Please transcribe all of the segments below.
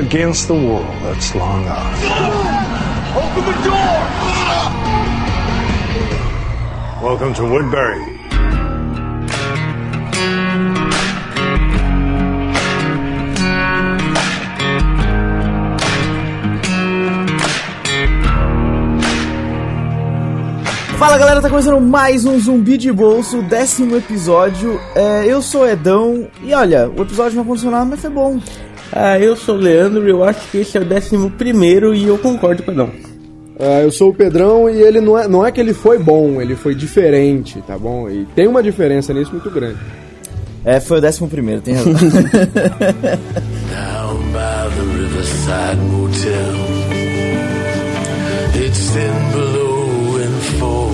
against the world that's long ours. Open the door! Welcome to Woodbury. Fala galera, tá começando mais um Zumbi de Bolso, décimo episódio. É, eu sou Edão e olha, o episódio não funcionou, mas foi bom. Ah, eu sou o Leandro e eu acho que esse é o décimo primeiro e eu concordo com o Edão. Ah, eu sou o Pedrão e ele não é, não é que ele foi bom, ele foi diferente, tá bom? E tem uma diferença nisso muito grande. É, foi o décimo primeiro, tem razão. Down by the Riverside Motel. It's thin below and falling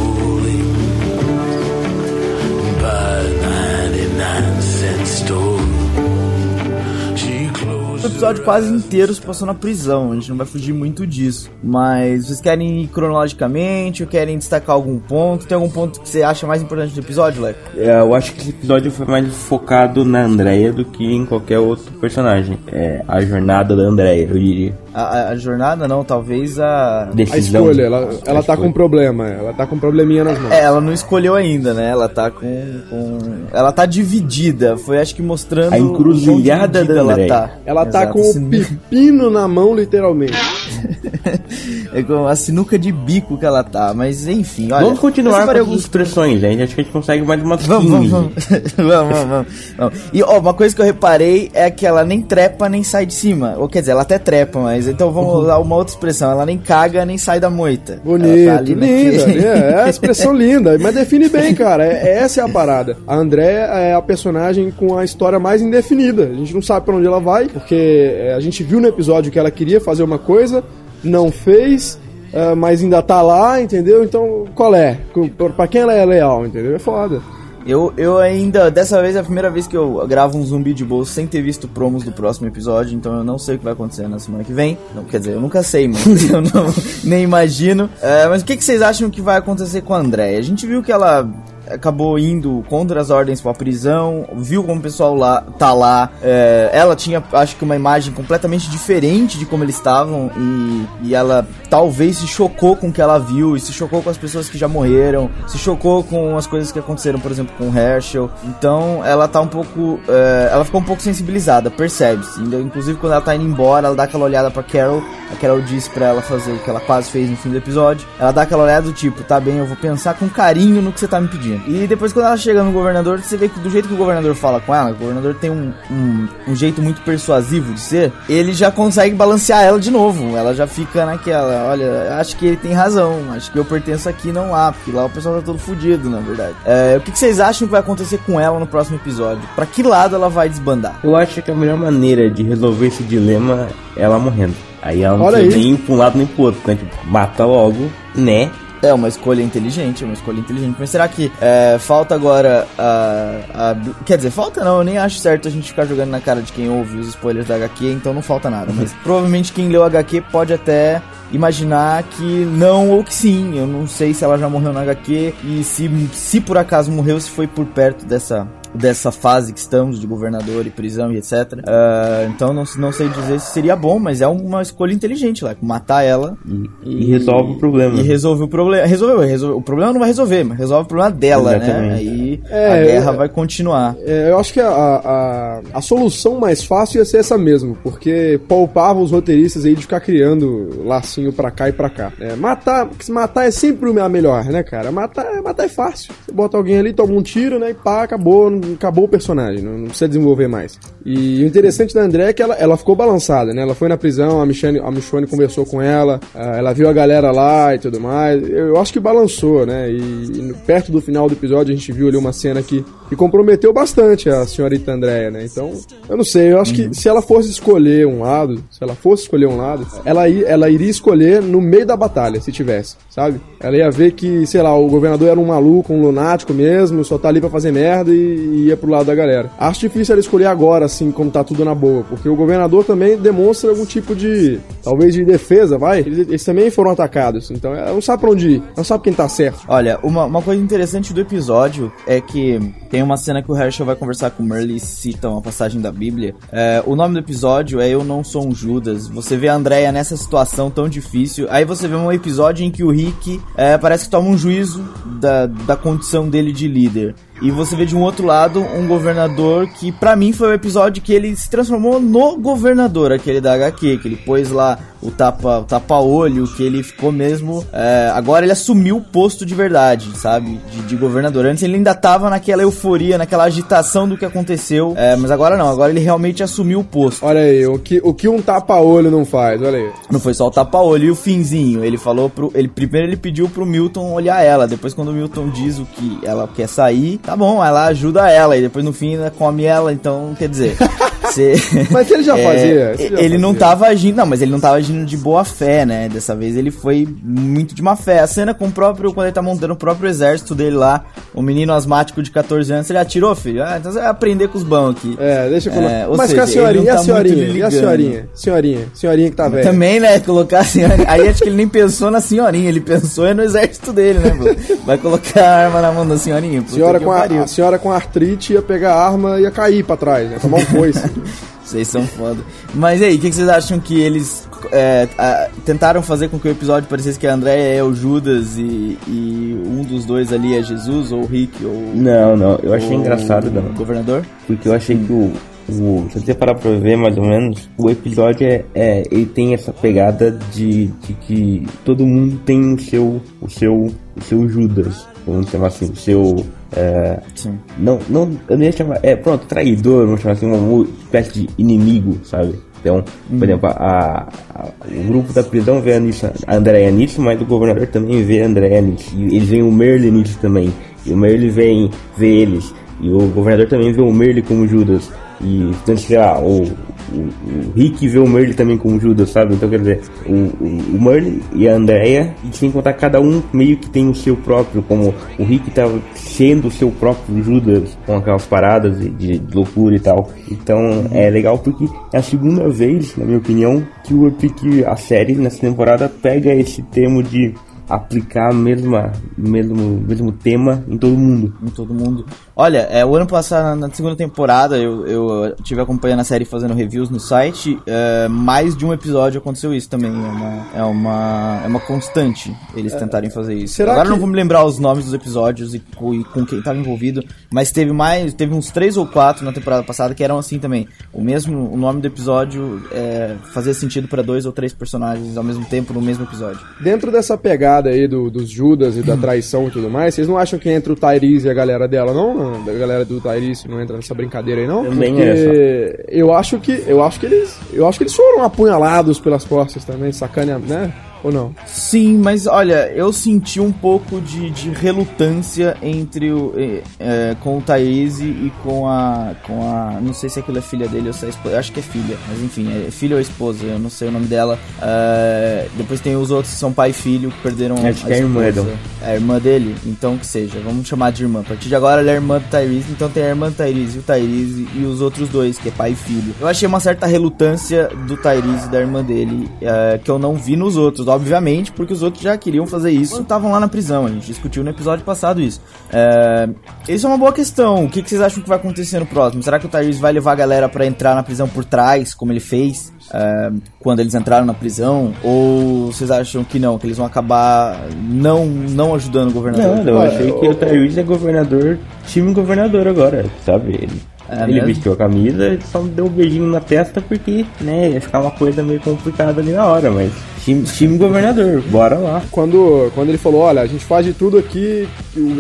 episódio quase inteiro se passou na prisão, a gente não vai fugir muito disso. Mas vocês querem ir cronologicamente ou querem destacar algum ponto? Tem algum ponto que você acha mais importante do episódio, Leco? É, eu acho que esse episódio foi mais focado na Andrea do que em qualquer outro personagem. É a jornada da Andrea, eu diria. A, a- a jornada não, talvez a. A Decisão. escolha, ela, ela A tá escolha. com um problema, ela tá com um probleminha nas mãos. É, ela não escolheu ainda, né? Ela tá com. com... Ela tá dividida. Foi acho que mostrando. A encruzilhada da ela Andréia. tá. Ela tá Com o pepino na mão, literalmente. É com a sinuca de bico que ela tá. Mas enfim, olha. Vamos continuar com as expressões, gente. Acho que a gente consegue mais umas 15. Vamos, vamos, vamos. vamos, vamos, vamos, vamos. E ó, uma coisa que eu reparei é que ela nem trepa nem sai de cima. Ou quer dizer, ela até trepa, mas então vamos Uhum. usar uma outra expressão. Ela nem caga nem sai da moita. Bonito, tá linda, naquele- é, é a expressão linda, mas define bem, cara. É, essa é a parada. A Andréia é a personagem com a história mais indefinida. A gente não sabe pra onde ela vai, porque é, a gente viu no episódio que ela queria fazer uma coisa, não fez, é, mas ainda tá lá, entendeu? Então, qual é? Pra quem ela é leal, entendeu? É foda. Eu, eu ainda, dessa vez é a primeira vez que eu gravo um zumbi de bolso sem ter visto promos do próximo episódio, então eu não sei o que vai acontecer na semana que vem. Não, quer dizer, eu nunca sei, mas eu não, nem imagino. É, mas o que, que vocês acham que vai acontecer com a Andréia? A gente viu que ela acabou indo contra as ordens pra prisão, viu como o pessoal lá tá lá. é, ela tinha, acho que, uma imagem completamente diferente de como eles estavam e, e ela talvez se chocou com o que ela viu e se chocou com as pessoas que já morreram, se chocou com as coisas que aconteceram, por exemplo, com o Herschel. Então ela tá um pouco. é, ela ficou um pouco sensibilizada, percebe-se. Ainda- Inclusive quando ela tá indo embora, ela dá aquela olhada pra Carol. A Carol diz pra ela fazer o que ela quase fez no fim do episódio. Ela dá aquela olhada do tipo, tá bem, eu vou pensar com carinho no que você tá me pedindo. E depois quando ela chega no governador, você vê que do jeito que o governador fala com ela, o governador tem um, um, um jeito muito persuasivo de ser, ele já consegue balancear ela de novo. Ela já fica naquela, olha, acho que ele tem razão, acho que eu pertenço aqui não lá, porque lá o pessoal tá todo fudido, na verdade. É, o que, que vocês acham que vai acontecer com ela no próximo episódio? Pra que lado ela vai desbandar? Eu acho que a melhor maneira de resolver esse dilema é ela morrendo. Aí ela não Olha nem pra um lado nem pro outro, né? Tipo, mata logo, né? É uma escolha inteligente, é uma escolha inteligente. Mas será que é, falta agora a, a- Quer dizer, falta não, eu nem acho certo a gente ficar jogando na cara de quem ouve os spoilers da HQ, então não falta nada. Mas provavelmente quem leu a HQ pode até imaginar que não ou que sim. Eu não sei se ela já morreu na HQ e se, se por acaso morreu, se foi por perto dessa. Dessa fase que estamos, de governador e prisão e etc. Ah, então não, não sei dizer se seria bom, mas é uma escolha inteligente lá. Matar ela E, e resolve o problema. e resolve o problema. Resolveu, resolveu. O problema não vai resolver, mas resolve o problema dela, né? Exatamente. Aí É, a guerra é- vai continuar. É, eu acho que a, a, a solução mais fácil ia ser essa mesmo, porque poupava os roteiristas aí de ficar criando lacinho pra cá e pra cá. É, matar, porque se matar é sempre a melhor, né, cara? Matar, matar é fácil. Você bota alguém ali, toma um tiro, né, e pá, acabou, não- acabou o personagem, não, não precisa desenvolver mais. E o interessante da André é que ela, ela ficou balançada, né? Ela foi na prisão, a Michonne, a Michonne conversou com ela, ah, ela viu a galera lá e tudo mais. Eu, eu acho que balançou, né? E, e perto do final do episódio a gente viu ali uma cena que, que comprometeu bastante a senhorita Andréia, né? Então, eu não sei, eu acho que se ela fosse escolher um lado, se ela fosse escolher um lado, ela, ela iria escolher no meio da batalha, se tivesse, sabe? Ela ia ver que, sei lá, o governador era um maluco, um lunático mesmo, só tá ali pra fazer merda e, ia pro lado da galera. Acho difícil ela escolher agora, assim, como tá tudo na boa, porque o governador também demonstra algum tipo de, talvez de defesa, vai? Eles, eles também foram atacados, então não sabe pra onde ir, não sabe quem tá certo. Olha, uma, uma coisa interessante do episódio é que tem uma cena que o Herschel vai conversar com o Merle e cita uma passagem da Bíblia. É, o nome do episódio é Eu Não Sou um Judas. Você vê a Andrea nessa situação tão difícil. Aí você vê um episódio em que o Rick é, parece que toma um juízo da, da condição dele de líder. E você vê de um outro lado um governador que, pra mim, foi o episódio que ele se transformou no governador, aquele da HQ, que ele pôs lá o tapa-olho, o tapa que ele ficou mesmo. É, agora ele assumiu o posto de verdade, sabe? De, de, governador. Antes ele ainda tava naquela euforia, naquela agitação do que aconteceu. É, mas agora não, agora ele realmente assumiu o posto. Olha aí, o que, o que um tapa-olho não faz, olha aí. Não foi só o tapa-olho e o finzinho. Ele falou pro. Ele, primeiro ele pediu pro Milton olhar ela. Depois, quando o Milton diz o que ela quer sair, tá bom, ela ajuda ela. E depois no fim ela come ela, então quer dizer. Mas ele já é, fazia. Ele, já ele fazia. não tava agindo. Não, mas ele não tava agindo de boa fé, né? Dessa vez ele foi muito de má fé. A cena com o próprio. Quando ele tá montando o próprio exército dele lá, o menino asmático de 14 anos, ele atirou, filho. Ah, então você vai aprender com os bãos aqui. É, deixa eu colocar. É, mas seja, com a senhorinha, ele e a tá senhorinha? E a ligando. senhorinha? Senhorinha, senhorinha que tá velha. Também, né? Colocar a senhorinha. Aí acho que ele nem pensou na senhorinha, ele pensou é no exército dele, né, pô? Vai colocar a arma na mão da senhorinha. Senhora com a, a senhora com artrite ia pegar a arma e ia cair pra trás, né? Tomar um coice. Vocês são foda. Mas aí, o que, que vocês acham que eles é, a- tentaram fazer com que o episódio parecesse que a Andréia é o Judas e, e um dos dois ali é Jesus, ou o Rick, ou Não, não, eu achei engraçado, o não. governador? Porque eu achei que o. o se você parar pra ver mais ou menos, o episódio é, é- ele tem essa pegada de, de que todo mundo tem o seu. o seu. o seu Judas. Vamos chamar assim, o seu. É, Sim. não, não, eu não ia chamar. É, pronto, traidor, vamos chamar assim, uma espécie de inimigo, sabe? Então, por exemplo, a, a- o grupo da prisão vê a, nisso, a Andrea nisso, mas o governador também vê a Andrea nisso. E eles veem o Merle nisso também. E o Merle vem, vê eles. E o governador também vê o Merle como Judas. E, então, sei lá, o, o, o Rick vê o Merle também como Judas, sabe? Então, quer dizer, o, o, Merle e a Andrea, e sem contar, cada um meio que tem o seu próprio, como o Rick tava sendo o seu próprio Judas, com aquelas paradas de, de loucura e tal. Então, é legal porque é a segunda vez, na minha opinião, que, o, que a série, nessa temporada, pega esse termo de aplicar mesma, mesmo, mesmo tema em todo mundo. em todo mundo. Olha, é, o ano passado, na segunda temporada, eu, eu tive acompanhando a série fazendo reviews no site. é, mais de um episódio aconteceu isso também. É uma, é uma, é uma constante eles tentarem fazer isso. Agora eu não que- vou me lembrar os nomes dos episódios e, e com quem estava envolvido, mas teve mais, teve uns três ou quatro na temporada passada que eram assim também. O mesmo, o nome do episódio é, fazia sentido para dois ou três personagens ao mesmo tempo no mesmo episódio. Dentro dessa pegada aí do, dos Judas e da traição e tudo mais, vocês não acham que entra o Tyrese e a galera dela, não? Da galera do Tyrese não entra nessa brincadeira aí, não? Também Porque é eu acho que eu acho que eles eu acho que eles foram apunhalados pelas costas também, sacana, né? Ou não? Sim, mas olha, eu senti um pouco de, de relutância entre o eh, com o Thaís e com a com a não sei se aquilo é filha dele ou se é esposa, eu acho que é filha, mas enfim, é filha ou esposa, eu não sei o nome dela. Eh, depois tem os outros que são pai e filho que perderam Acho que é a irmã. É a irmã dele, então que seja, vamos chamar de irmã. A partir de agora ela é irmã do Tyrese, então tem a irmã do Tyrese, o Tyrese e os outros dois, que é pai e filho. Eu achei uma certa relutância do Tyrese e da irmã dele, eh, que eu não vi nos outros, obviamente, porque os outros já queriam fazer isso estavam lá na prisão. A gente discutiu no episódio passado isso. Eh, isso é uma boa questão. O que, que vocês acham que vai acontecer no próximo? Será que o Tyrese vai levar a galera pra entrar na prisão por trás, como ele fez? eh, quando eles entraram na prisão? Ou vocês acham que não, que eles vão acabar não, não ajudando o governador? Não, eu achei que o Tyrese é governador, time governador agora, sabe? Ele, É ele mesmo? vestiu a camisa e só deu um beijinho na testa porque, né, ia ficar uma coisa meio complicada ali na hora, mas time, time governador, bora lá. Quando, quando ele falou, olha, a gente faz de tudo aqui,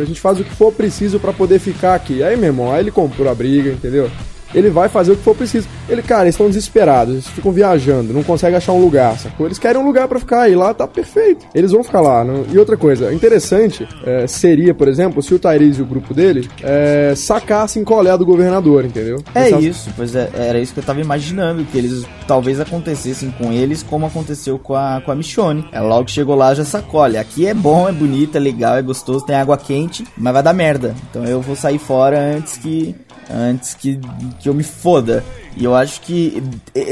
a gente faz o que for preciso pra poder ficar aqui. Aí, meu irmão, aí ele comprou a briga, entendeu? Ele vai fazer o que for preciso. Ele, cara, eles estão desesperados, eles ficam viajando, não conseguem achar um lugar, sacou? Eles querem um lugar pra ficar e lá tá perfeito. Eles vão ficar lá. não- E outra coisa, interessante é, seria, por exemplo, se o Tyrese e o grupo dele é, sacassem qual é a do governador, entendeu? É isso, pois é, era isso que eu tava imaginando, que eles talvez acontecessem com eles como aconteceu com a, com a Michonne. Ela logo chegou lá já sacolhe. Aqui é bom, é bonito, é legal, é gostoso, tem água quente, mas vai dar merda. Então eu vou sair fora antes que antes que, que eu me foda. E eu acho que,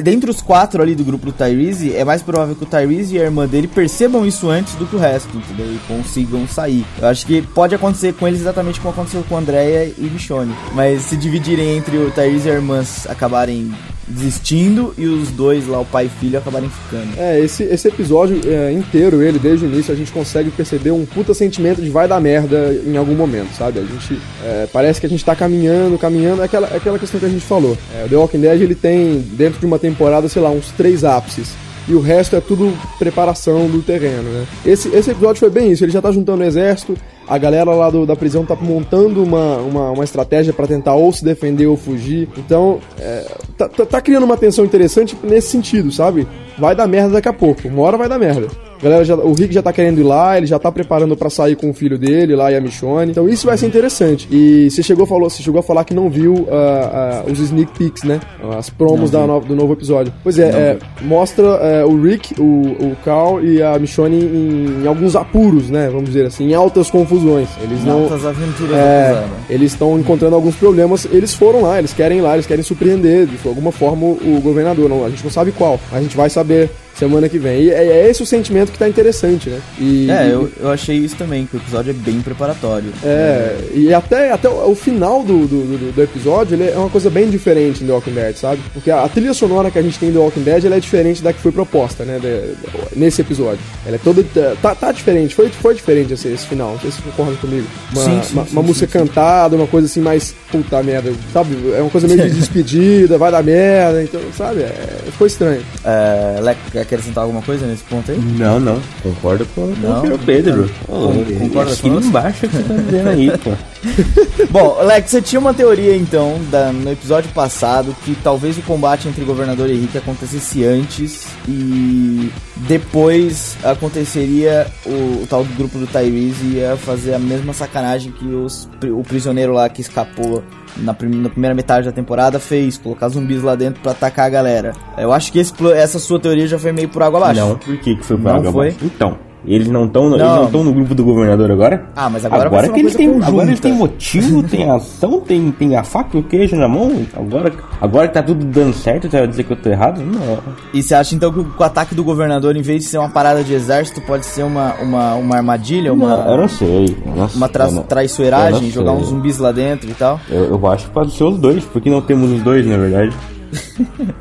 dentre os quatro ali do grupo do Tyrese, é mais provável que o Tyrese e a irmã dele percebam isso antes do que o resto, entendeu? E consigam sair. Eu acho que pode acontecer com eles exatamente como aconteceu com Andrea e Michonne. Mas se dividirem entre o Tyrese e a irmã acabarem desistindo e os dois lá, o pai e filho, acabarem ficando. É, esse, esse episódio é, inteiro, ele, desde o início, a gente consegue perceber um puta sentimento de vai dar merda em algum momento, sabe? A gente. é, parece que a gente tá caminhando, caminhando. É aquela, é aquela questão que a gente falou. É, o The Walking Dead, ele tem, dentro de uma temporada, sei lá, uns três ápices. E o resto é tudo preparação do terreno, né? Esse, esse episódio foi bem isso. Ele já tá juntando o exército, a galera lá do- da prisão tá montando uma, uma, uma estratégia pra tentar ou se defender ou fugir. Então, é, tá, tá- tá criando uma tensão interessante nesse sentido, sabe? Vai dar merda daqui a pouco. Uma hora vai dar merda. Galera já, o Rick já tá querendo ir lá, ele já tá preparando pra sair com o filho dele lá e a Michonne. Então isso vai ser interessante. E você chegou, falou, você chegou a falar que não viu ah, ah, os sneak peeks, né? As promos da no- do novo episódio. Pois é, é, mostra é, o Rick, o, o Carl e a Michonne em, em alguns apuros, né? Vamos dizer assim, em altas confusões. Eles não. Altas aventuras É, eles estão encontrando alguns problemas. Eles foram lá, eles querem ir lá, eles querem surpreender de alguma forma o governador. Não, a gente não sabe qual, mas a gente vai saber semana que vem. E é, é esse o sentimento que tá interessante, né? E, É, eu, eu achei isso também, que o episódio é bem preparatório. é, e até, até o o final do, do, do- do episódio ele é uma coisa bem diferente em The Walking Dead, sabe? Porque a, a trilha sonora que a gente tem em The Walking Dead ela é diferente da que foi proposta, né? de- de- nesse episódio. Ela é toda. Tá, tá diferente, foi, foi diferente esse, esse final. Não sei se vocês concordam comigo. Uma, Sim, sim, uma, sim, uma música cantada, uma coisa assim mais. Puta merda, sabe? É uma coisa meio de despedida, vai dar merda, então, sabe? É, ficou estranho. É, acrescentar alguma coisa nesse ponto aí? Não, não. Concordo com, com Não? o senhor Pedro. Con- concorda Aqui conosco? embaixo que você tá dizendo aí, pô. Bom, Lex, você tinha uma teoria então da- no episódio passado que talvez o combate entre governador e Rick acontecesse antes e depois aconteceria o, o tal do grupo do Tyrese ia fazer a mesma sacanagem que os, o prisioneiro lá que escapou na, prim- na primeira metade da temporada fez, colocar zumbis lá dentro pra atacar a galera. Eu acho que esse essa sua teoria já foi meio por água abaixo. Não, por que que foi Não pra água foi? abaixo? Então, eles não estão Não. eles não estão no grupo do governador agora? Ah, mas agora uma que eles têm, conjunta. agora eles têm motivo, tem ação, tem, tem a faca e o queijo na mão. Agora, agora que tá tudo dando certo, você vai dizer que eu tô errado? Não. E você acha então que o, o ataque do governador, em vez de ser uma parada de exército, pode ser uma, uma, uma armadilha, uma, Não, eu não sei. eu não uma tra traiçoeiragem, jogar uns zumbis lá dentro e tal? Eu, eu acho que pode ser os dois, porque não temos os dois, na verdade.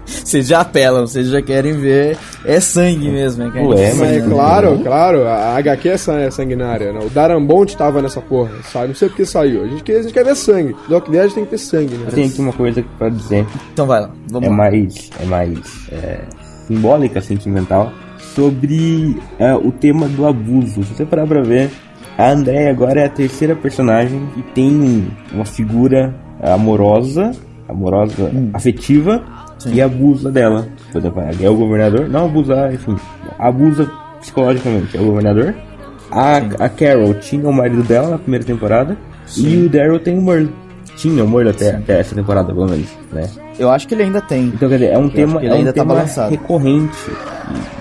Vocês já apelam, vocês já querem ver. É sangue mesmo, é que a gente Ué, Mas é né? claro, claro, a HQ é é sanguinária, né? O Darambonte tava nessa porra, sabe? Não sei porque saiu. A gente quer, a gente quer ver sangue. Walking Dead tem que ter sangue, né? Eu tenho aqui uma coisa pra dizer. Então vai lá, vamos é lá. mais, é mais é, simbólica, sentimental, sobre é, o tema do abuso. Se você parar pra ver, a Andrea agora é a terceira personagem que tem uma figura amorosa, amorosa, afetiva, e abusa dela. Por exemplo, é o governador, não abusar, enfim, abusa psicologicamente, é o governador. A, a Carol tinha o marido dela na primeira temporada, e o Daryl tem o Merle. Tinha o Merle até, até essa temporada, pelo menos, né? Eu acho que ele ainda tem. Então, quer dizer, é um tema, que ele é um tá tema recorrente.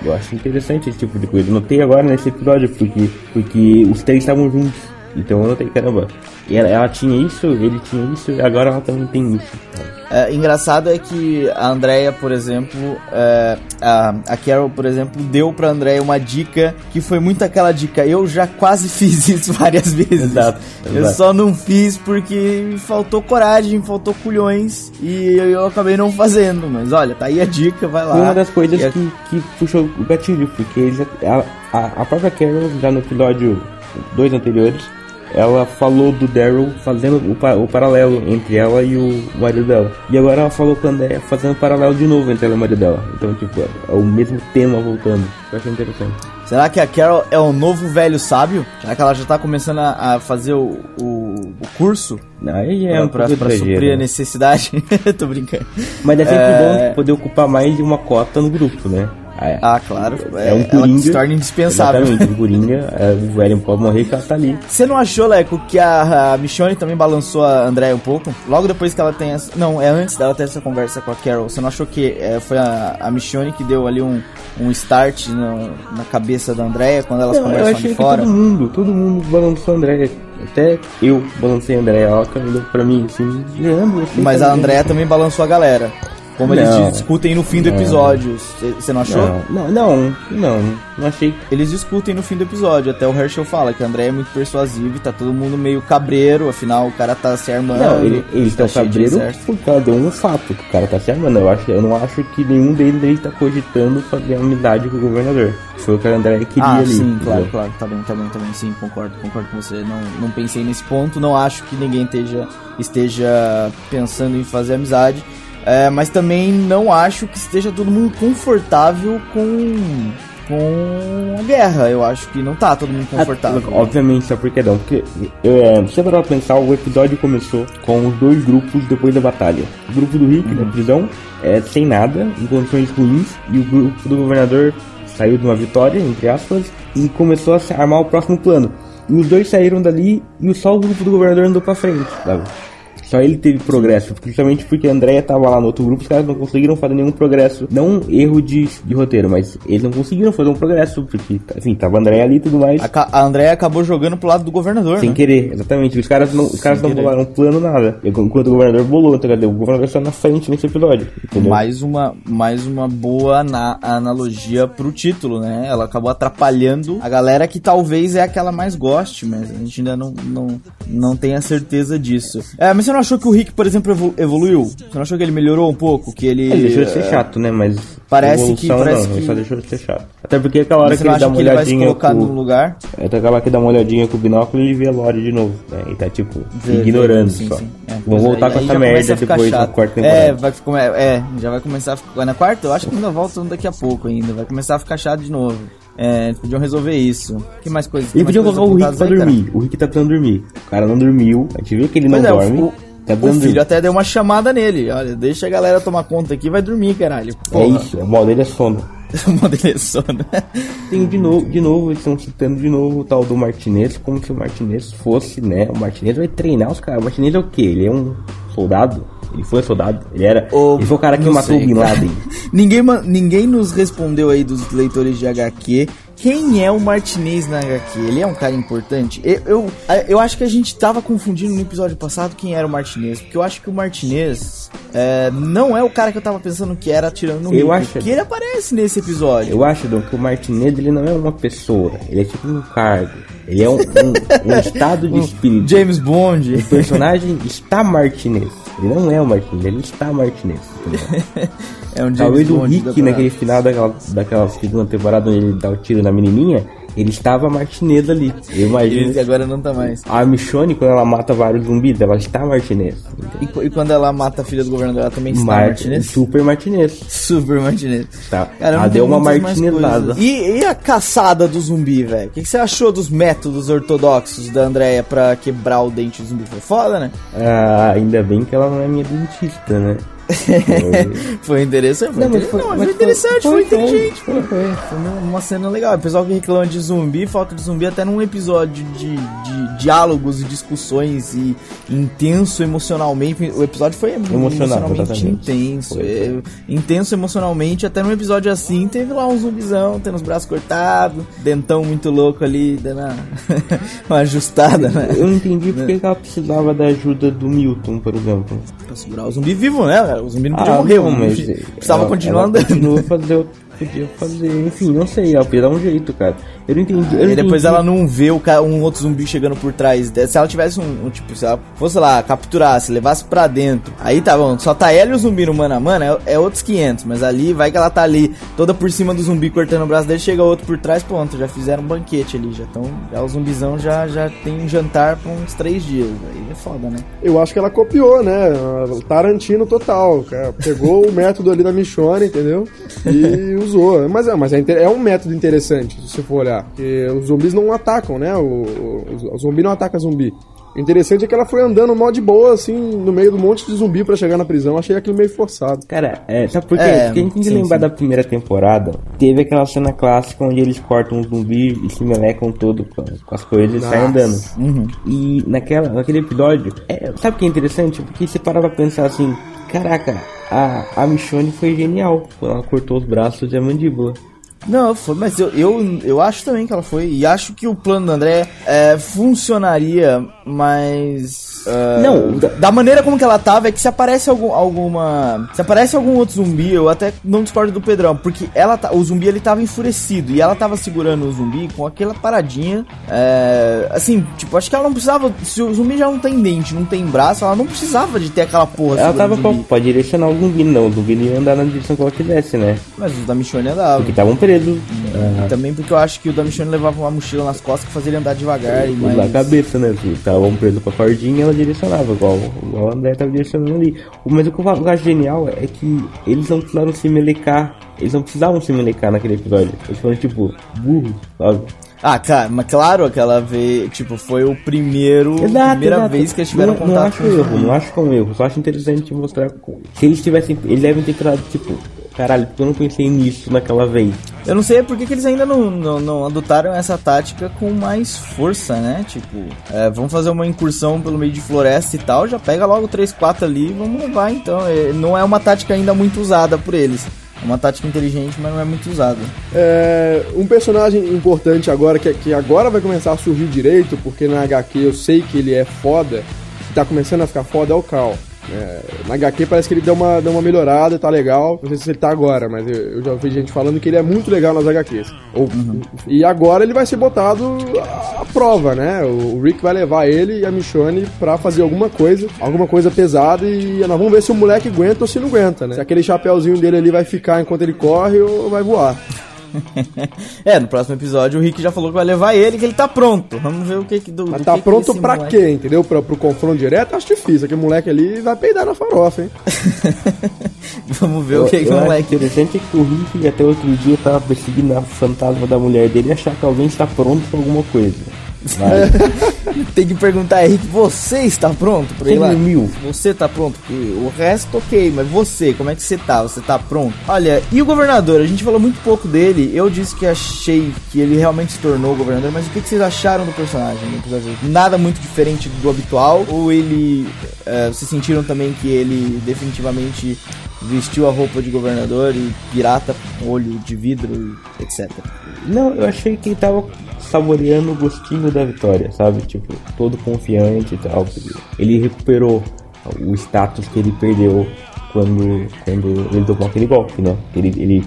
E eu acho interessante esse tipo de coisa. Eu notei agora nesse episódio, porque, porque os três estavam juntos. Então eu notei, caramba. E ela, ela tinha isso, ele tinha isso, e agora ela também tem isso. É, engraçado é que a Andrea, por exemplo, é, a, a Carol, por exemplo, deu pra Andrea uma dica que foi muito aquela dica. Eu já quase fiz isso várias vezes. Exato, Eu exato. só não fiz porque faltou coragem, faltou culhões e eu, eu acabei não fazendo. Mas olha, tá aí a dica, vai lá. Foi uma das coisas que, que puxou o gatilho, porque já- a, a própria Carol, já no episódio dois anteriores, ela falou do Daryl fazendo o, pa- o paralelo entre ela e o marido dela. E agora ela falou com a Andrea fazendo paralelo de novo entre ela e o marido dela. Então, tipo, é o mesmo tema voltando. Eu achei interessante. Será que a Carol é o novo velho sábio? Será que ela já tá começando a, a fazer o, o, o curso Aí é um pra, pouco pra exagero, suprir a necessidade? Tô brincando. Mas é sempre É. bom poder ocupar mais de uma cota no grupo, né? É, Ah, claro. é um ela Coringa. se torna indispensável. Exatamente, o Coringa, é, o velho pode morrer que ela tá ali. Você não achou, Leco, que a, a Michonne também balançou a Andrea um pouco? Logo depois que ela tem essa... Não, é antes dela ter essa conversa com a Carol. Você não achou que é, foi a, a Michonne que deu ali um, um start no- na cabeça da Andrea quando elas Não, eu conversam achei de que fora? todo mundo, todo mundo balançou a Andréia. Até eu balancei a Andréia, ela caminhou pra mim assim, Leandro, você Mas tá a bem?" Andrea também balançou a galera. Como eles Não. discutem no fim do Não. episódio. Você não achou? Não, não, não, não, achei. Eles discutem no fim do episódio. Até o Herschel fala que a Andrea é muito persuasiva e tá todo mundo meio cabreiro. Afinal, o cara tá se armando. Não, ele, eles tá estão cheio de cabreiro porque ela deu um fato que o cara tá se armando. Eu, acho, eu não acho que nenhum deles aí tá cogitando fazer amizade com o governador. Foi o que a Andréia queria Ah, ali. sim, claro, claro, tá bem, tá bem, tá bem, sim, concordo, concordo com você. Não, não pensei nesse ponto, não acho que ninguém esteja, esteja pensando em fazer amizade, é, mas também não acho que esteja todo mundo confortável com, com a guerra. Eu acho que não tá todo mundo confortável. Ah, obviamente, sabe por que não? Porque, é, se pra pensar, o episódio começou com os dois grupos depois da batalha. O grupo do Rick na prisão, é, sem nada, em condições ruins, e o grupo do governador saiu de uma vitória, entre aspas, e começou a armar o próximo plano. E os dois saíram dali e só o grupo do governador andou pra frente, sabe? Só ele teve progresso, principalmente porque a Andrea tava lá no outro grupo, os caras não conseguiram fazer nenhum progresso. Não um erro de, de roteiro, mas eles não conseguiram fazer um progresso, porque, enfim, tava a Andrea ali e tudo mais. A, a Andrea acabou jogando pro lado do governador, Sem né? querer, exatamente. Os caras não, os caras não querer. bolaram plano, nada. Enquanto o governador bolou, tá ligado? O governador só na frente nesse episódio, entendeu? Mais uma, mais uma boa ana- analogia pro título, né? Ela acabou atrapalhando a galera que talvez é a que ela mais goste, mas a gente ainda não, não, não tem a certeza disso. É, mas você não achou que o Rick, por exemplo, evolu- evoluiu? Você não achou que ele melhorou um pouco? Que ele. Ele deixou de ser é, chato, né? Mas. parece que- parece não, ele que- só deixou de ser chato. Até porque aquela hora que não ele dá uma que ele vai se olhadinha. colocar com... no lugar? Até aquela que dá uma olhadinha com o binóculo e vê a Lore de novo. Né? E tá tipo, Vê, ignorando sim, só. sim. É, Vão é, voltar e com aí essa merda depois na chato. quarta temporada. É, vai, é, já vai começar a ficar. Na quarta? Eu acho que ainda volta daqui a pouco ainda. Vai começar a ficar chato de novo. É, eles podiam resolver isso. Que mais coisas? que Ele mais podia coisas colocar o Rick pra aí, dormir. O Rick tá precisando dormir. O cara não dormiu. A gente viu que ele não Pois é, o- dorme. o, tá o filho até deu uma chamada nele. Olha, deixa a galera tomar conta aqui, vai dormir, caralho. É Porra. isso, o mal dele é sono. o modelo é sono. Tem de novo, de novo, eles estão citando de novo o tal do Martinez, como se o Martinez fosse, né? O Martinez vai treinar os caras. O Martinez é o quê? Ele é um soldado? Ele foi soldado? Ele era. Ô, ele foi o cara que matou sei, o Bin. Laden. ninguém, ninguém nos respondeu aí dos leitores de HQ. Quem é o Martinez na HQ? Ele é um cara importante? Eu, eu, eu acho que a gente tava confundindo no episódio passado quem era o Martinez. Porque eu acho que o Martinez é, não é o cara que eu tava pensando que era atirando no Eu acho- Porque ele aparece nesse episódio. Eu acho, Dom, que o Martinez ele não é uma pessoa. Ele é tipo um cargo. Ele é um, um- um estado de espírito. James Bond. O personagem está Martinez. Ele não é o Martinez, ele está Martinez. É um James Talvez o Bond da Rick, naquele final daquela, daquela segunda temporada onde ele dá o tiro na menininha, ele estava Martinez ali. Eu imagino. Ele agora não tá mais. A Michonne, quando ela mata vários zumbis, ela está Martinez. E, e quando ela mata a filha do governador, ela também está Mar- Martinez? Super Martinez. Super Martinez. Tá. Cara, ela deu uma martinezada. E, e a caçada do zumbi, velho? O que, que você achou dos métodos ortodoxos da Andrea pra quebrar o dente do zumbi? Foi foda, né? Ah, ainda bem que ela não é minha dentista, né? foi interessante, foi, Não, inter- foi- não, foi interessante, foi, foi- inteligente. foi, foi. Foi uma- cena legal. O pessoal que reclama de zumbi, falta de zumbi, até num episódio de, de diálogos e discussões e intenso emocionalmente. O episódio foi emocionalmente exatamente. intenso. Foi, é, intenso emocionalmente. Até num episódio assim, teve lá um zumbizão, tendo os braços cortados, dentão muito louco ali, dando uma, uma ajustada, né? Eu não entendi porque que ela precisava da ajuda do Milton, por exemplo. Pra segurar o zumbi vivo, né? Cara? O zumbi não podia Ah, morrer, não, mas precisava continuar andando. Continua fazer, podia fazer, enfim, não sei, ela podia dar um jeito, cara. Eu não entendi. Eu não E depois entendi. ela não vê o ca- um outro zumbi chegando por trás. dela. Se ela tivesse um, um, tipo, se ela fosse lá, capturasse, levasse pra dentro, aí tá bom, só tá ela e o zumbi no mano a mano, é, é outros 500. Mas ali, vai que ela tá ali, toda por cima do zumbi, cortando o braço dele, chega outro por trás, pronto, já fizeram um banquete ali, já estão, já o zumbizão já, já tem um jantar por uns três dias. Aí é foda, né? Eu acho que ela copiou, né? Tarantino total. Cara. Pegou o método ali da Michonne, entendeu? E usou. Mas, é, mas é, é um método interessante, se você for olhar. Porque os zumbis não atacam, né? O, o, o zumbi não ataca zumbi. O interessante é que ela foi andando mal de boa, assim, no meio do monte de zumbi pra chegar na prisão. Achei aquilo meio forçado. Cara, é, sabe por quê? É, Porque a gente tem que sim, lembrar sim. da primeira temporada. Teve aquela cena clássica onde eles cortam um zumbi e se melecam todo com, com as coisas e saem andando. Uhum. E naquela, naquele episódio, é, sabe o que é interessante? Porque você para pra pensar assim, caraca, a, a Michonne foi genial quando ela cortou os braços e a mandíbula. Não, foi, mas eu, eu, eu acho também que ela foi. E acho que o plano do André é, funcionaria, mas. Ah, Não, da, da maneira como que ela tava, é que se aparece algum, alguma. Se aparece algum outro zumbi, eu até não discordo do Pedrão, porque ela tá, o zumbi ele tava enfurecido e ela tava segurando o zumbi com aquela paradinha. é, assim, tipo, acho que ela não precisava. Se o zumbi já não tem dente, não tem braço, ela não precisava de ter aquela porra. Ela tava o pra, pra direcionar o zumbi, não. O zumbi não ia andar na direção que ela quisesse, né? Mas os da Michonne andava. Porque estavam presos. E Também porque eu acho que o da Michonne levava uma mochila nas costas que fazia ele andar devagar e na mais... cabeça, né? Estavam presos com a cordinha ela direcionava, igual, igual o André tava direcionando ali. Mas o que eu acho genial é que eles não precisaram se melecar. Eles não precisavam se melecar naquele episódio. Eles foram tipo, burro, sabe? Ah, cara, mas claro, aquela vez, tipo, foi o primeiro, primeira vez que eles tiveram não, contato não acho erro, não acho como erro. Só acho interessante mostrar. Se eles tivessem. Eles devem ter criado, tipo, caralho, porque eu não pensei nisso naquela vez. Eu não sei por que eles ainda não, não, não adotaram essa tática com mais força, né? Tipo, é, vamos fazer uma incursão pelo meio de floresta e tal, já pega logo 3, 4 ali e vamos levar, então. É, não é uma tática ainda muito usada por eles. É uma tática inteligente, mas não é muito usada. É, um personagem importante agora, que, que agora vai começar a surgir direito, porque na HQ eu sei que ele é foda, que tá começando a ficar foda, é o Cal. É, na HQ parece que ele deu uma, deu uma melhorada, tá legal. Não sei se ele tá agora, mas eu, eu já ouvi gente falando que ele é muito legal nas HQs. Ou- E agora ele vai ser botado à prova, né? O, o Rick vai levar ele e a Michonne pra fazer alguma coisa, alguma coisa pesada e nós vamos ver se o moleque aguenta ou se não aguenta, né? Se aquele chapéuzinho dele ali vai ficar enquanto ele corre ou vai voar. É, no próximo episódio o Rick já falou que vai levar ele, que ele tá pronto. Vamos ver o que que do, Mas do tá que que pronto esse pra moleque- quê, entendeu? Pra, pro confronto direto, acho difícil. Aquele moleque ali vai peidar na farofa, hein? Vamos ver o que que o eu acho moleque. interessante é que o Rick até outro dia tava perseguindo a fantasma da mulher dele e achar que alguém está pronto pra alguma coisa. Tem que perguntar, Henrique, você está pronto pra ir lá? Mil. Você tá pronto? O resto, ok, mas você, como é que você tá? Você tá pronto? Olha, e o governador? A gente falou muito pouco dele. Eu disse que achei que ele realmente se tornou governador, mas o que, que vocês acharam do personagem no episódio? Nada muito diferente do habitual? Ou ele. vocês sentiram também que ele definitivamente vestiu a roupa de governador e pirata com olho de vidro e etc? não, eu achei que ele tava saboreando o gostinho da vitória, sabe? Tipo, todo confiante e tal. Ele recuperou o status que ele perdeu quando, quando ele tomou aquele golpe, né? Ele, ele,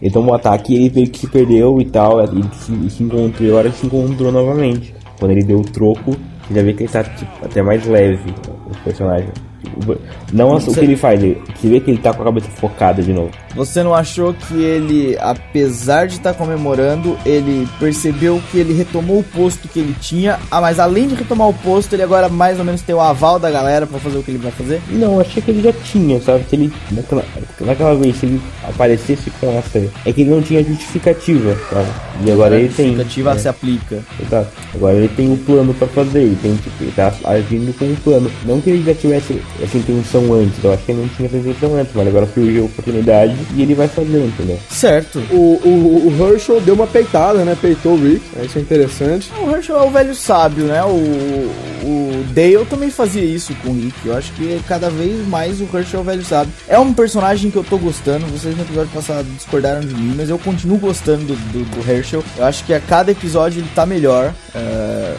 ele tomou um ataque e ele meio que se perdeu e tal. E se, se encontrou, e agora ele se encontrou novamente. Quando ele deu o troco, você já vê que ele tá tipo, até mais leve, o personagem. Não o que ele faz, ele- você vê que ele tá com a cabeça focada de novo. Você não achou que ele, apesar de estar comemorando, ele percebeu que ele retomou o posto que ele tinha, ah, mas além de retomar o posto, ele agora mais ou menos tem o aval da galera pra fazer o que ele vai fazer? Não, achei que ele já tinha, sabe? Se ele, naquela, naquela vez, se ele aparecesse com essa. É que ele não tinha justificativa, sabe? E agora ele tem. A justificativa né? se aplica. Exato. Agora ele tem o plano pra fazer, ele tem, tipo, ele tá agindo com um plano. Não que ele já tivesse essa intenção antes, eu acho que ele não tinha essa intenção antes, mas agora surgiu a oportunidade e ele vai fazer, entendeu? Certo. O, o, o Herschel deu uma peitada, né? Peitou o Rick. Isso é interessante. O Herschel é o velho sábio, né? O, o Dale também fazia isso com o Rick. Eu acho que cada vez mais o Herschel é o velho sábio. É um personagem que eu tô gostando. Vocês no episódio passado discordaram de mim, mas eu continuo gostando do, do, do Herschel. Eu acho que a cada episódio ele tá melhor. É,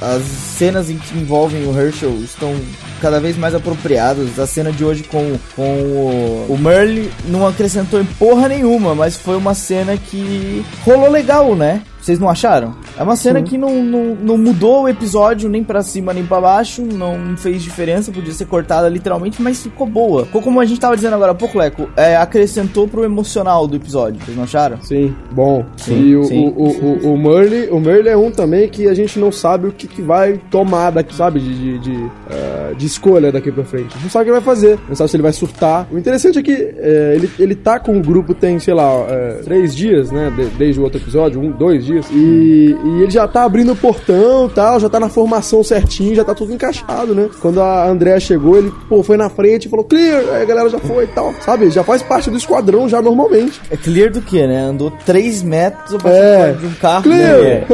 a- as cenas em que envolvem o Herschel estão cada vez mais apropriadas. A cena de hoje com, com o, o Merle não acrescentou em porra nenhuma, mas foi uma cena que rolou legal, né? Vocês não acharam? É uma cena que não, não, não mudou o episódio nem pra cima nem pra baixo, não fez diferença, podia ser cortada literalmente, mas ficou boa. Ficou como a gente tava dizendo agora há pouco, Leco, é, acrescentou pro emocional do episódio, vocês não acharam? Sim, bom. Sim, e o, sim. o, o, o, o Merle, o Merle é um também que a gente não sabe o que, que vai tomar daqui, sabe? De, de, de, ah, de escolha daqui pra frente. Não sabe o que ele vai fazer, não sabe se ele vai surtar. O interessante é que é, ele, ele tá com o grupo tem, sei lá, é, três dias, né? de- desde o outro episódio, um, dois dias. E, e ele já tá abrindo o portão tal, já tá na formação certinho, já tá tudo encaixado, né? Quando a Andrea chegou, ele, pô, foi na frente e falou, clear, aí a galera já foi e tal. Sabe? Já faz parte do esquadrão já normalmente. É clear do que, né? Andou 3 metros pra É. de um carro. Clear. né?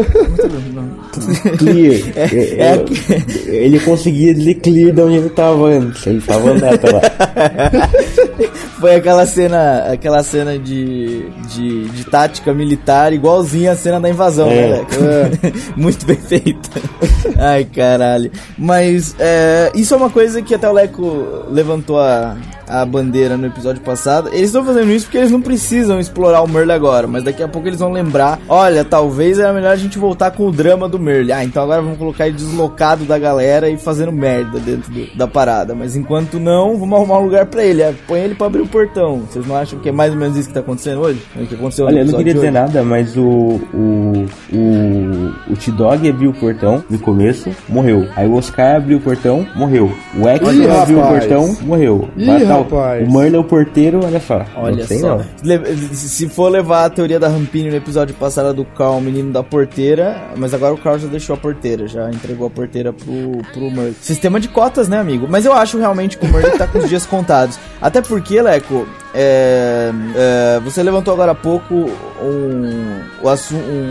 Clear. É- É- é é- ele conseguia dizer clear de onde ele tava antes. Ele tava andando até lá. Foi aquela cena, aquela cena de, de, de tática militar, igualzinha a cena da invasão, É. né, Leco? Muito bem feita. Ai, caralho. Mas é, isso é uma coisa que até o Leco levantou a, a bandeira no episódio passado. Eles estão fazendo isso porque eles não precisam explorar o Merle agora, mas daqui a pouco eles vão lembrar, olha, talvez era melhor a gente voltar com o drama do Merle. Ah, então agora vamos colocar ele deslocado da galera e fazendo merda dentro do- da parada. Mas enquanto não, vamos arrumar um lugar pra ele. É, põe ele pra abrir o portão. Vocês não acham que é mais ou menos isso que tá acontecendo hoje? É o que aconteceu no Olha, eu não queria dizer nada, mas o. O. O, o T-Dog abriu o portão no começo, morreu. Aí o Oscar abriu o portão, morreu. O X abriu o rapaz. portão, morreu. Ih, tá, rapaz. O Merle é o porteiro, olha só. Olha sei só. não. Se for levar a teoria da Rampini no episódio passado do Carl, o menino da porteira, mas agora o Carl já deixou a porteira, já entregou a porteira pro, pro Murray. Sistema de cotas, né, amigo? Mas eu acho realmente que o Murray tá com os dias contados. Até porque, Leco, é, é, você levantou agora há pouco um,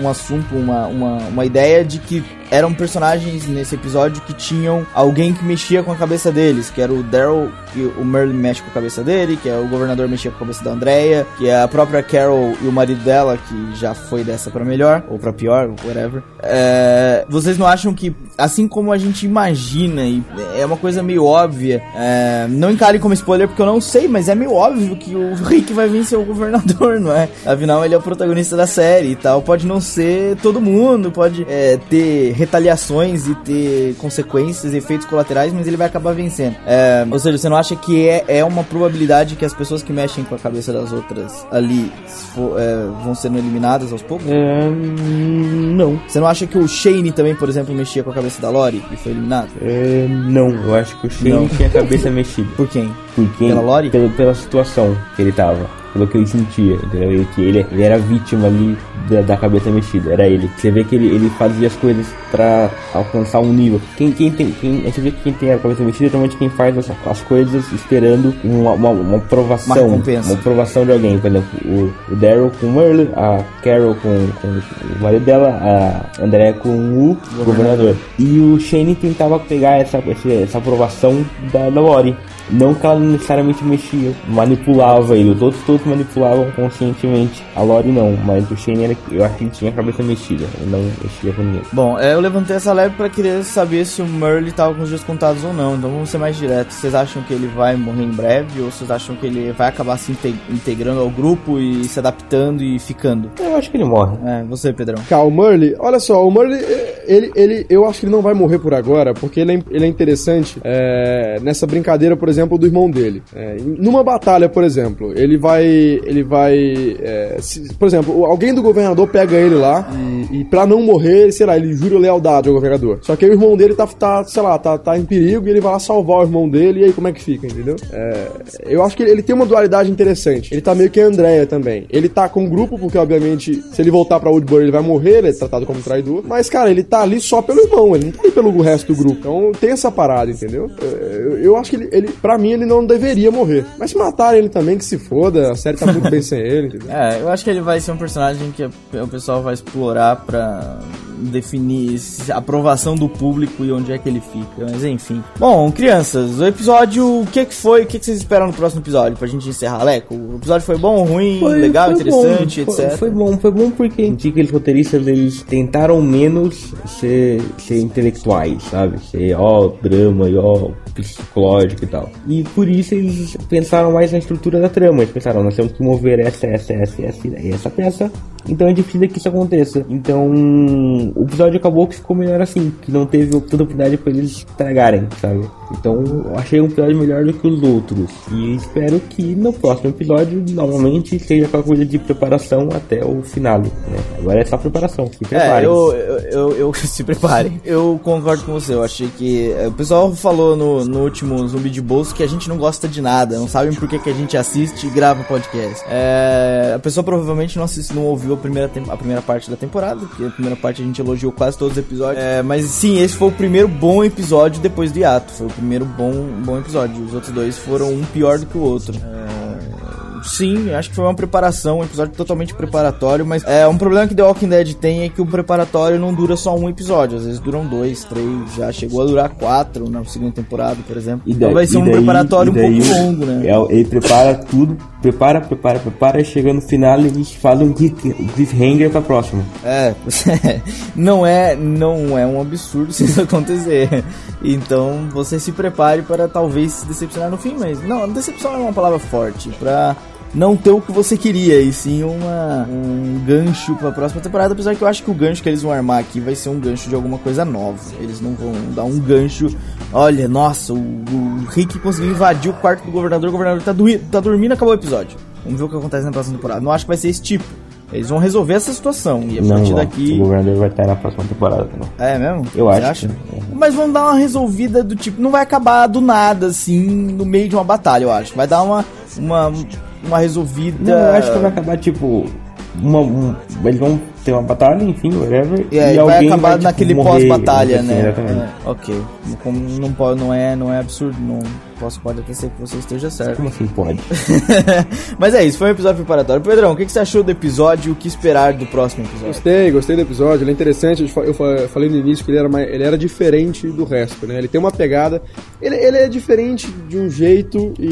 um assunto, uma, uma, uma ideia de que eram personagens nesse episódio que tinham alguém que mexia com a cabeça deles, que era o Daryl, que o Merlin mexe com a cabeça dele, que é o governador mexia com a cabeça da Andrea, que é a própria Carol e o marido dela, que já foi dessa pra melhor, ou pra pior, whatever. É, vocês não acham que, assim como a gente imagina, e é uma coisa meio óbvia, é, não encarem como spoiler porque eu não sei, mas é meio óbvio que o Rick vai vencer o governador, não é? Afinal, ele é o protagonista da série e tal. Pode não ser todo mundo, pode é, ter retaliações e ter consequências, efeitos colaterais, mas ele vai acabar vencendo. É, ou seja, você não acha que é, é uma probabilidade que as pessoas que mexem com a cabeça das outras ali for, é, vão sendo eliminadas aos poucos? É, não. Você não acha que o Shane também, por exemplo, mexia com a cabeça da Lori e foi eliminado? É, não, eu acho que o Shane Não. tinha a cabeça mexida. Por quem? Porque Pela Lori? Pelo, pela situação que ele tava. Pelo que ele sentia, entendeu? E que ele, ele era vítima ali da, da cabeça mexida, era ele. Você vê que ele, ele fazia as coisas pra alcançar um nível. Quem, quem tem, quem, você vê que quem tem a cabeça mexida é normalmente quem faz as, as coisas esperando uma, uma, uma aprovação. Uma. Uma aprovação de alguém. Por exemplo, o, o Daryl com o Merle, a Carol com, com o marido dela, a Andrea com o governador. E o Shane tentava pegar essa, essa, essa aprovação da, da Lori. Não que ela necessariamente mexia, manipulava ele. Os outros todos manipulavam conscientemente. A Lori não, mas o Shane era, eu acho que ele tinha a cabeça mexida. Ele não mexia com ninguém. Bom, é, eu levantei essa leve pra querer saber se o Merle tava com os dias contados ou não. Então vamos ser mais diretos. Vocês acham que ele vai morrer em breve? Ou vocês acham que ele vai acabar se inte- integrando ao grupo e se adaptando e ficando? Eu acho que ele morre. É, você, Pedrão. Cá, o Murley, olha só, o Murley, ele, ele, eu acho que ele não vai morrer por agora, porque ele é, ele é interessante é, nessa brincadeira, por exemplo, do irmão dele. É, numa batalha, por exemplo, ele vai, ele vai, é, se- por exemplo, alguém do governador pega ele lá e, e pra não morrer, sei lá, ele jura lealdade ao governador. Só que o irmão dele tá, tá sei lá, tá, tá em perigo e ele vai lá salvar o irmão dele e aí como é que fica, entendeu? É, eu acho que ele, ele tem uma dualidade interessante. Ele tá meio que a Andrea também. Ele tá com o grupo, porque obviamente, se ele voltar pra Woodbury, ele vai morrer, ele é tratado como traidor. Mas, cara, ele tá ali só pelo irmão, ele não tá ali pelo resto do grupo. Então tem essa parada, entendeu? É, Eu, eu acho que ele, ele, pra mim, ele não deveria morrer. Mas se matarem ele também, que se foda, a série tá muito bem sem ele, entendeu? É, eu acho que ele vai ser um personagem que o pessoal vai explorar pra definir a aprovação do público e onde é que ele fica. Mas enfim. Bom, crianças, o episódio, o que que foi? O que que vocês esperam no próximo episódio? Pra gente encerrar, Leco? O episódio foi bom, ruim, legal, interessante, bom, etc. Foi, foi bom, foi bom porque senti que eles roteiristas eles tentaram menos ser, ser intelectuais, sabe? Ser ó drama e ó psicológico e tal. E por isso eles pensaram mais na estrutura da trama. Eles pensaram, nós temos que mover essa, essa, essa, essa essa peça. Então é difícil que isso aconteça. Então o episódio acabou que ficou melhor assim, que não teve tanta oportunidade pra eles estragarem, sabe? Então, eu achei um episódio melhor do que os outros. E espero que no próximo episódio, novamente, seja aquela coisa de preparação até o final, né? Agora é só preparação, se É, preparem. eu, eu, eu, eu- se preparem. Eu concordo com você. Eu achei que. é, O pessoal falou no, no último Zumbi de Bolso que a gente não gosta de nada. Não sabem por que, que a gente assiste e grava podcast. É, a pessoa provavelmente não assiste, não ouviu a primeira, a primeira parte da temporada, porque a primeira parte a gente elogiou quase todos os episódios. É, mas sim, esse foi o primeiro bom episódio depois do hiato. Foi o primeiro bom, bom episódio. Os outros dois foram um pior do que o outro. É, Sim, acho que foi uma preparação, um episódio totalmente preparatório, mas é um problema que The Walking Dead tem é que o preparatório não dura só um episódio, às vezes duram dois, três, já chegou a durar quatro na segunda temporada, por exemplo. E então daí- vai ser e um daí- preparatório e um daí pouco longo, né? é, ele prepara tudo, prepara, prepara, prepara, e chega no final eles fazem um cliff- cliffhanger pra próxima. É, não é, não é um absurdo se isso acontecer. Então você se prepare para talvez se decepcionar no fim, mas não, decepção é uma palavra forte para não ter o que você queria e sim uma, um gancho para a próxima temporada, apesar que eu acho que o gancho que eles vão armar aqui vai ser um gancho de alguma coisa nova. Eles não vão dar um gancho. Olha, nossa, o, o Rick conseguiu invadir o quarto do governador, o governador tá, tá dormindo, acabou o episódio. Vamos ver o que acontece na próxima temporada. Não acho que vai ser esse tipo. Eles vão resolver essa situação e a Não, partir não, daqui. o governador vai estar na próxima temporada também. É mesmo? Eu Você acho acha? que é. Mas vão dar uma resolvida do tipo. Não vai acabar do nada, assim, no meio de uma batalha, eu acho. Vai dar uma. Uma, uma resolvida. Não, eu acho que vai acabar tipo. Uma, um- eles vão ter uma batalha, enfim, whatever. E aí e vai alguém acabar tipo, naquele pós-batalha, assim, né? Exatamente. É, ok. Como não, pode, não, é, não é absurdo, não posso, pode até ser que você esteja certo. Como assim pode? Mas é isso, foi um episódio preparatório. Pedrão, o que, que você achou do episódio e o que esperar do próximo episódio? Gostei, gostei do episódio, ele é interessante. eu fa- Eu fa- falei no início que ele era, mais- ele era diferente do resto, né? Ele tem uma pegada. Ele, ele é diferente de um jeito e,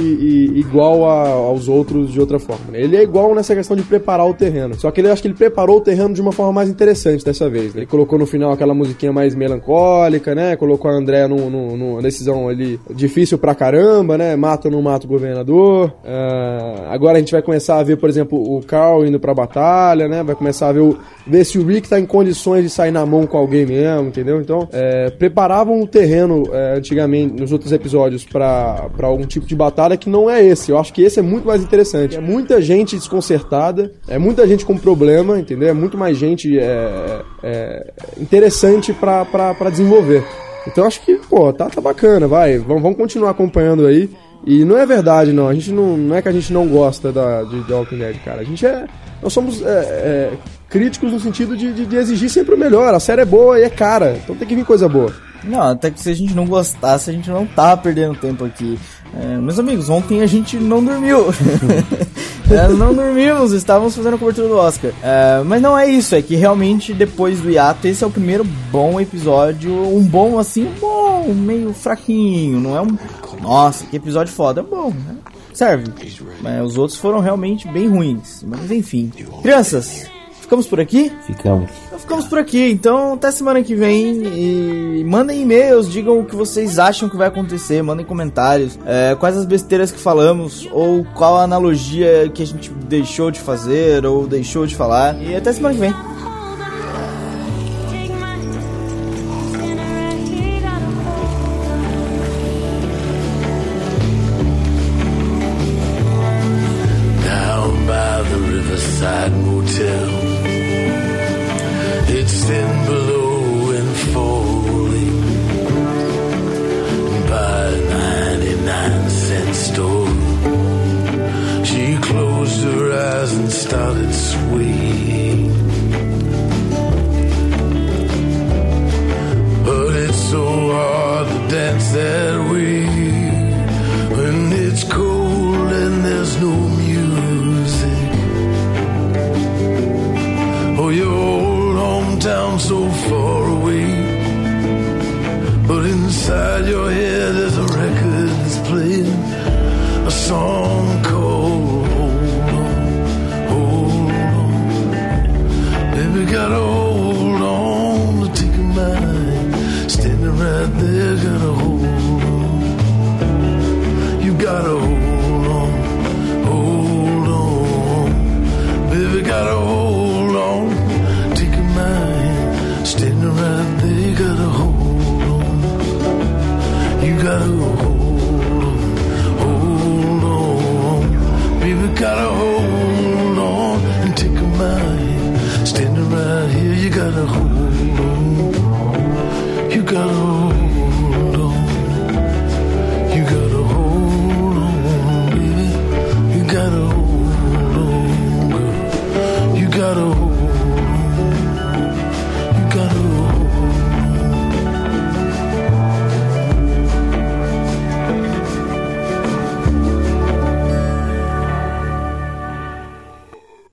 e igual a- aos outros de outra forma. né? Ele é igual nessa questão de preparar o terreno. Só que ele acho que ele preparou o terreno de uma forma mais interessante dessa vez. né? Ele colocou no final aquela musiquinha mais melancólica, né? Colocou a André num- num- numa decisão ali difícil pra caramba, né? Mata ou não mata o governador. Ah, agora a gente vai começar a ver, por exemplo, o Carl indo pra batalha, né? Vai começar a ver, o, ver se o Rick tá em condições de sair na mão com alguém mesmo, entendeu? Então, é, preparavam o terreno é, antigamente, nos outros episódios, pra pra algum tipo de batalha que não é esse. Eu acho que esse é muito mais interessante. É muita gente desconcertada, é muita gente com problema, entendeu? É muito mais gente é, é, interessante pra, pra, pra desenvolver. Então acho que, pô, tá, tá bacana, vai. Vamos, vamos continuar acompanhando aí. E não é verdade, não. A gente não, não é que a gente não gosta da, de The Walking Dead, cara. A gente é. Nós somos é, é, críticos no sentido de, de, de exigir sempre o melhor. A série é boa e é cara. Então tem que vir coisa boa. Não, até que se a gente não gostasse, a gente não tá perdendo tempo aqui. É, meus amigos, ontem a gente não dormiu. É, não dormimos, estávamos fazendo a cobertura do Oscar. É, mas não é isso, é que realmente depois do hiato, esse é o primeiro bom episódio. Um bom assim, um bom, meio fraquinho. Não é um. Nossa, que episódio foda. É bom, né? Serve. Mas os outros foram realmente bem ruins. Mas enfim. Crianças, ficamos por aqui? Ficamos. Ficamos por aqui, então até semana que vem e mandem e-mails, digam o que vocês acham que vai acontecer, mandem comentários, é, quais as besteiras que falamos, ou qual a analogia que a gente deixou de fazer ou deixou de falar. E até semana que vem. A song